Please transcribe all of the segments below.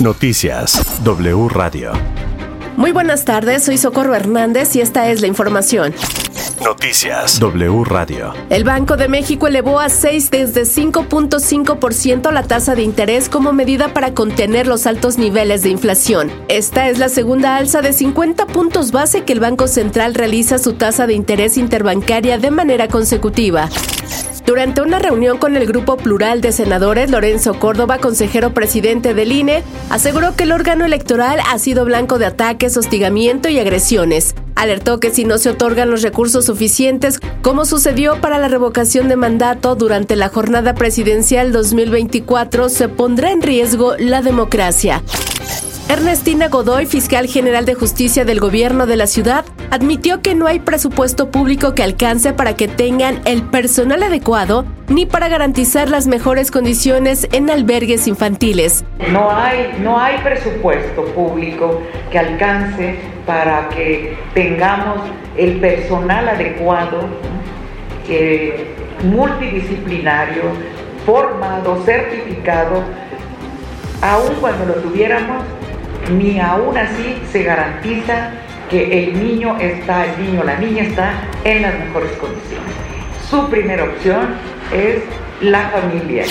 Noticias W Radio. Muy buenas tardes, soy Socorro Hernández y esta es la información. Noticias W Radio. El Banco de México elevó a 6 desde 5.5% la tasa de interés como medida para contener los altos niveles de inflación. Esta es la segunda alza de 50 puntos base que el Banco Central realiza su tasa de interés interbancaria de manera consecutiva. Durante una reunión con el Grupo Plural de Senadores, Lorenzo Córdoba, consejero presidente del INE, aseguró que el órgano electoral ha sido blanco de ataques, hostigamiento y agresiones. Alertó que si no se otorgan los recursos suficientes, como sucedió para la revocación de mandato durante la jornada presidencial 2024, se pondrá en riesgo la democracia. Ernestina Godoy, fiscal general de justicia del gobierno de la ciudad, admitió que no hay presupuesto público que alcance para que tengan el personal adecuado ni para garantizar las mejores condiciones en albergues infantiles. No hay, no hay presupuesto público que alcance para que tengamos el personal adecuado, eh, multidisciplinario, formado, certificado, aun cuando lo tuviéramos ni aún así se garantiza que el niño está, el niño la niña está en las mejores condiciones. Su primera opción es la familia.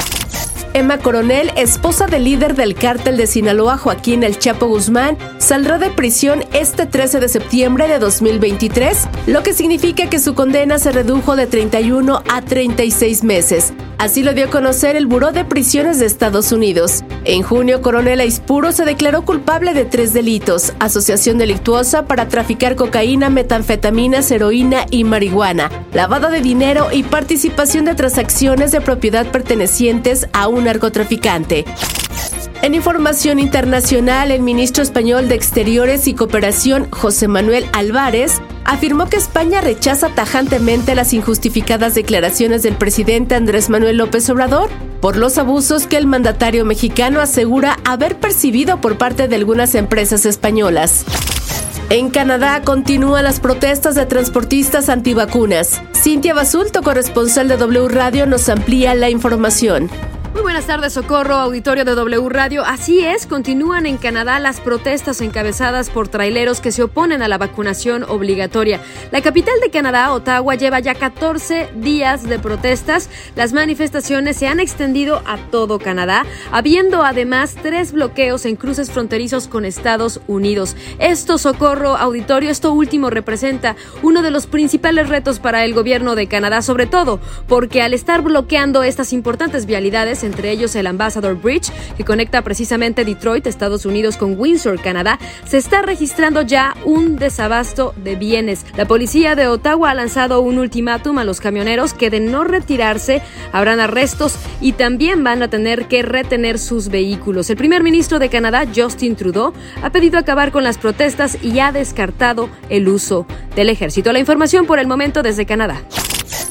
Emma Coronel, esposa del líder del cártel de Sinaloa, Joaquín El Chapo Guzmán, saldrá de prisión este 13 de septiembre de 2023, lo que significa que su condena se redujo de 31 a 36 meses. Así lo dio a conocer el Buró de Prisiones de Estados Unidos. En junio, Coronel Aispuro se declaró culpable de tres delitos: asociación delictuosa para traficar cocaína, metanfetaminas, heroína y marihuana, lavado de dinero y participación de transacciones de propiedad pertenecientes a un narcotraficante. En información internacional, el ministro español de Exteriores y Cooperación, José Manuel Álvarez, afirmó que España rechaza tajantemente las injustificadas declaraciones del presidente Andrés Manuel López Obrador por los abusos que el mandatario mexicano asegura haber percibido por parte de algunas empresas españolas. En Canadá continúan las protestas de transportistas antivacunas. Cintia Basulto, corresponsal de W Radio, nos amplía la información. Buenas tardes, Socorro, auditorio de W Radio. Así es, continúan en Canadá las protestas encabezadas por traileros que se oponen a la vacunación obligatoria. La capital de Canadá, Ottawa, lleva ya 14 días de protestas. Las manifestaciones se han extendido a todo Canadá, habiendo además tres bloqueos en cruces fronterizos con Estados Unidos. Esto, Socorro, auditorio, esto último representa uno de los principales retos para el gobierno de Canadá, sobre todo porque al estar bloqueando estas importantes vialidades, entre ellos el Ambassador Bridge, que conecta precisamente Detroit, Estados Unidos, con Windsor, Canadá, se está registrando ya un desabasto de bienes. La policía de Ottawa ha lanzado un ultimátum a los camioneros que de no retirarse habrán arrestos y también van a tener que retener sus vehículos. El primer ministro de Canadá, Justin Trudeau, ha pedido acabar con las protestas y ha descartado el uso del ejército. La información por el momento desde Canadá.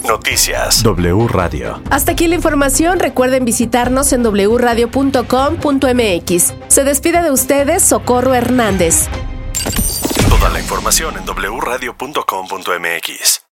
Noticias W Radio. Hasta aquí la información. Recuerden visitarnos en wradio.com.mx. Se despide de ustedes Socorro Hernández. Toda la información en wradio.com.mx.